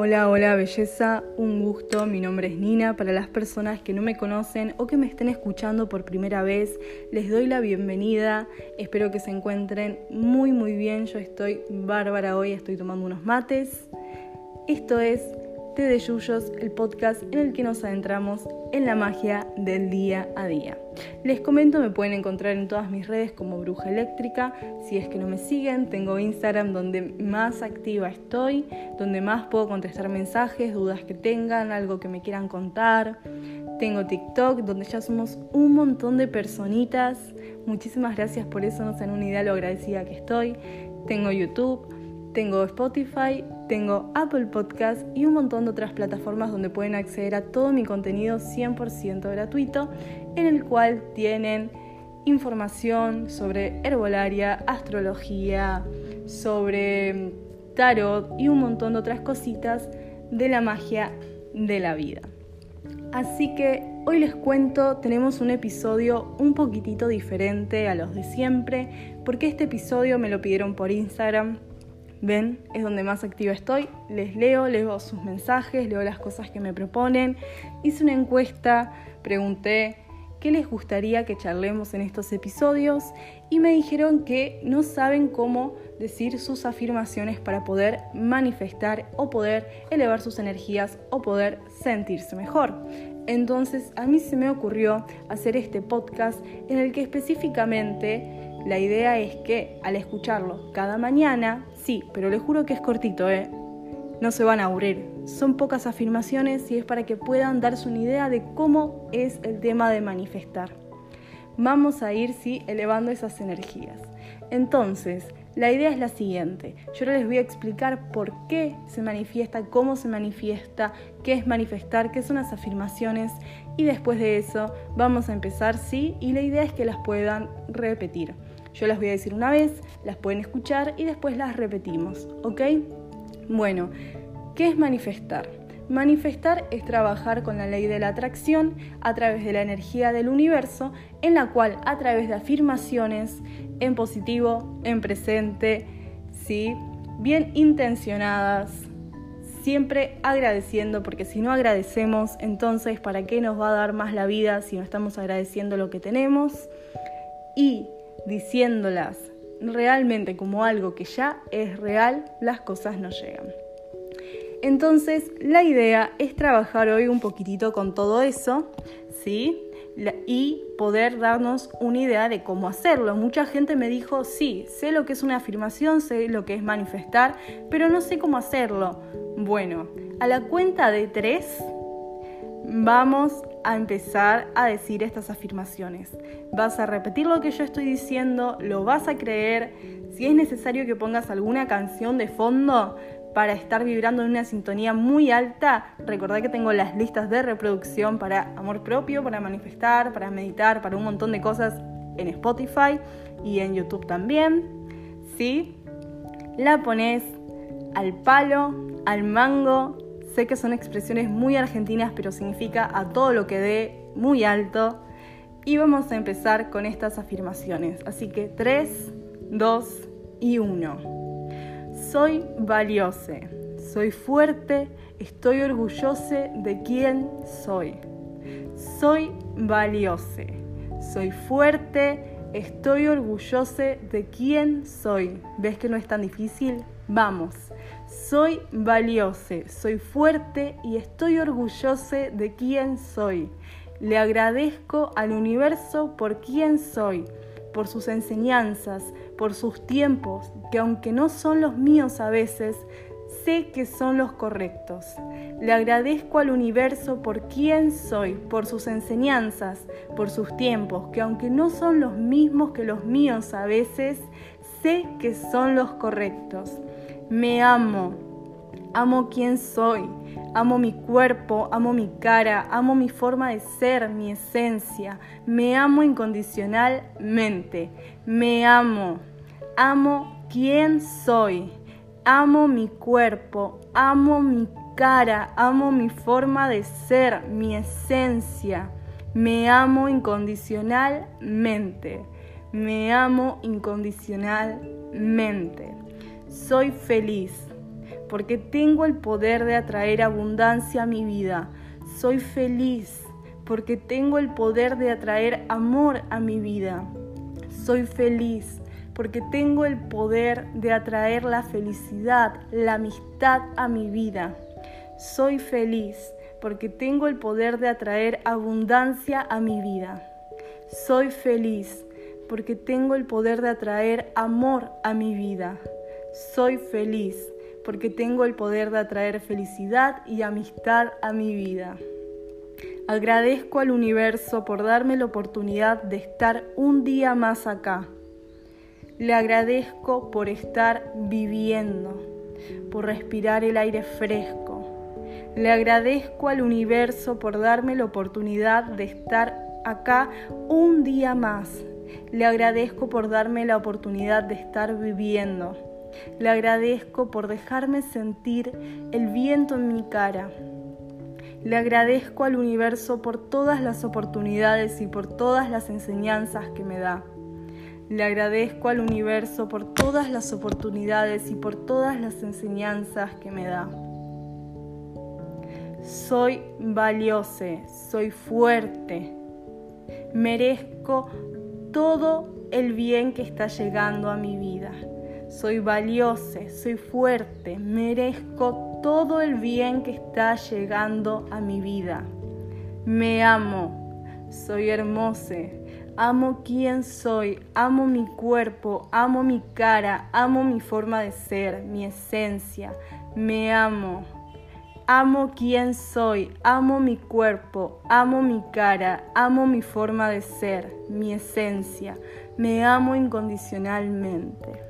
Hola, hola belleza, un gusto, mi nombre es Nina. Para las personas que no me conocen o que me estén escuchando por primera vez, les doy la bienvenida. Espero que se encuentren muy muy bien. Yo estoy bárbara hoy, estoy tomando unos mates. Esto es de Yuyos, el podcast en el que nos adentramos en la magia del día a día. Les comento, me pueden encontrar en todas mis redes como Bruja Eléctrica. Si es que no me siguen, tengo Instagram donde más activa estoy, donde más puedo contestar mensajes, dudas que tengan, algo que me quieran contar. Tengo TikTok, donde ya somos un montón de personitas. Muchísimas gracias por eso, no dan una idea lo agradecida que estoy. Tengo YouTube, tengo Spotify tengo Apple Podcast y un montón de otras plataformas donde pueden acceder a todo mi contenido 100% gratuito, en el cual tienen información sobre herbolaria, astrología, sobre tarot y un montón de otras cositas de la magia de la vida. Así que hoy les cuento, tenemos un episodio un poquitito diferente a los de siempre, porque este episodio me lo pidieron por Instagram ven, es donde más activa estoy. Les leo, leo sus mensajes, leo las cosas que me proponen. Hice una encuesta, pregunté qué les gustaría que charlemos en estos episodios y me dijeron que no saben cómo decir sus afirmaciones para poder manifestar o poder elevar sus energías o poder sentirse mejor. Entonces a mí se me ocurrió hacer este podcast en el que específicamente la idea es que al escucharlo cada mañana, sí, pero les juro que es cortito, ¿eh? No se van a aburrir. Son pocas afirmaciones y es para que puedan darse una idea de cómo es el tema de manifestar. Vamos a ir, sí, elevando esas energías. Entonces, la idea es la siguiente. Yo ahora les voy a explicar por qué se manifiesta, cómo se manifiesta, qué es manifestar, qué son las afirmaciones y después de eso vamos a empezar, sí, y la idea es que las puedan repetir. Yo las voy a decir una vez, las pueden escuchar y después las repetimos, ¿ok? Bueno, ¿qué es manifestar? Manifestar es trabajar con la ley de la atracción a través de la energía del universo, en la cual a través de afirmaciones en positivo, en presente, ¿sí? bien intencionadas, siempre agradeciendo, porque si no agradecemos, entonces ¿para qué nos va a dar más la vida si no estamos agradeciendo lo que tenemos? Y diciéndolas realmente como algo que ya es real, las cosas no llegan. Entonces, la idea es trabajar hoy un poquitito con todo eso, ¿sí? Y poder darnos una idea de cómo hacerlo. Mucha gente me dijo, sí, sé lo que es una afirmación, sé lo que es manifestar, pero no sé cómo hacerlo. Bueno, a la cuenta de tres, vamos a empezar a decir estas afirmaciones. Vas a repetir lo que yo estoy diciendo, lo vas a creer. Si es necesario que pongas alguna canción de fondo para estar vibrando en una sintonía muy alta, recordad que tengo las listas de reproducción para amor propio, para manifestar, para meditar, para un montón de cosas en Spotify y en YouTube también. ¿Sí? La pones al palo, al mango, Sé que son expresiones muy argentinas, pero significa a todo lo que dé muy alto. Y vamos a empezar con estas afirmaciones. Así que 3, 2 y 1. Soy valiose, soy fuerte, estoy orgulloso de quién soy. Soy valiose, soy fuerte, estoy orgulloso de quién soy. ¿Ves que no es tan difícil? Vamos. Soy valioso, soy fuerte y estoy orgulloso de quién soy. Le agradezco al universo por quién soy, por sus enseñanzas, por sus tiempos, que aunque no son los míos a veces, sé que son los correctos. Le agradezco al universo por quién soy, por sus enseñanzas, por sus tiempos, que aunque no son los mismos que los míos a veces, sé que son los correctos. Me amo, amo quién soy, amo mi cuerpo, amo mi cara, amo mi forma de ser, mi esencia, me amo incondicionalmente, me amo, amo quién soy, amo mi cuerpo, amo mi cara, amo mi forma de ser, mi esencia, me amo incondicionalmente, me amo incondicionalmente. Soy feliz. porque tengo el poder de atraer abundancia a mi vida. Soy feliz porque tengo el poder de atraer amor a mi vida. Soy feliz porque tengo el poder de atraer la felicidad, la amistad a mi vida. Soy feliz porque tengo el poder de atraer abundancia a mi vida. Soy feliz porque tengo el poder de atraer amor a mi vida. Soy feliz porque tengo el poder de atraer felicidad y amistad a mi vida. Agradezco al universo por darme la oportunidad de estar un día más acá. Le agradezco por estar viviendo, por respirar el aire fresco. Le agradezco al universo por darme la oportunidad de estar acá un día más. Le agradezco por darme la oportunidad de estar viviendo. Le agradezco por dejarme sentir el viento en mi cara. Le agradezco al universo por todas las oportunidades y por todas las enseñanzas que me da. Le agradezco al universo por todas las oportunidades y por todas las enseñanzas que me da. Soy valiosa, soy fuerte, merezco todo el bien que está llegando a mi vida. Soy valiosa, soy fuerte, merezco todo el bien que está llegando a mi vida. Me amo, soy hermosa, amo quien soy, amo mi cuerpo, amo mi cara, amo mi forma de ser, mi esencia. Me amo. Amo quien soy, amo mi cuerpo, amo mi cara, amo mi forma de ser, mi esencia. Me amo incondicionalmente.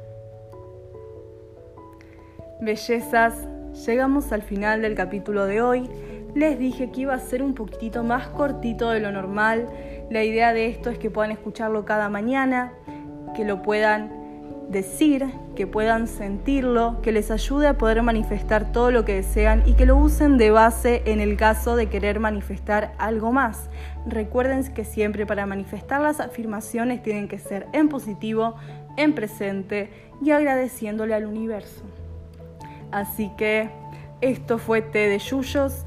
Bellezas, llegamos al final del capítulo de hoy. Les dije que iba a ser un poquitito más cortito de lo normal. La idea de esto es que puedan escucharlo cada mañana, que lo puedan decir, que puedan sentirlo, que les ayude a poder manifestar todo lo que desean y que lo usen de base en el caso de querer manifestar algo más. Recuerden que siempre para manifestar las afirmaciones tienen que ser en positivo, en presente y agradeciéndole al universo. Así que esto fue Té de Yuyos,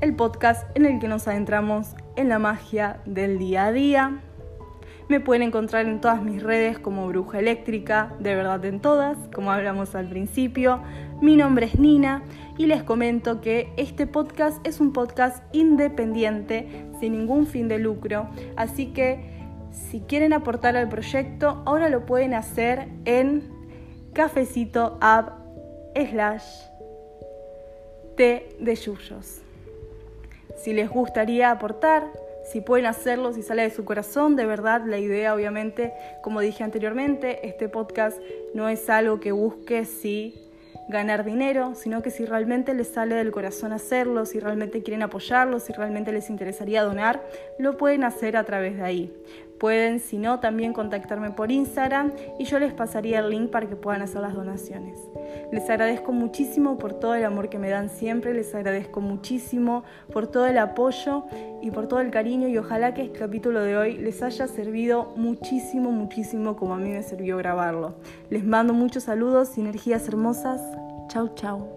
el podcast en el que nos adentramos en la magia del día a día. Me pueden encontrar en todas mis redes como Bruja Eléctrica, de verdad en todas, como hablamos al principio. Mi nombre es Nina y les comento que este podcast es un podcast independiente, sin ningún fin de lucro. Así que si quieren aportar al proyecto, ahora lo pueden hacer en cafecito app slash té de yuyos. Si les gustaría aportar, si pueden hacerlo, si sale de su corazón, de verdad la idea obviamente, como dije anteriormente, este podcast no es algo que busque si ganar dinero, sino que si realmente les sale del corazón hacerlo, si realmente quieren apoyarlo, si realmente les interesaría donar, lo pueden hacer a través de ahí. Pueden, si no, también contactarme por Instagram y yo les pasaría el link para que puedan hacer las donaciones. Les agradezco muchísimo por todo el amor que me dan siempre, les agradezco muchísimo por todo el apoyo y por todo el cariño y ojalá que este capítulo de hoy les haya servido muchísimo, muchísimo como a mí me sirvió grabarlo. Les mando muchos saludos y energías hermosas. Chau, chau.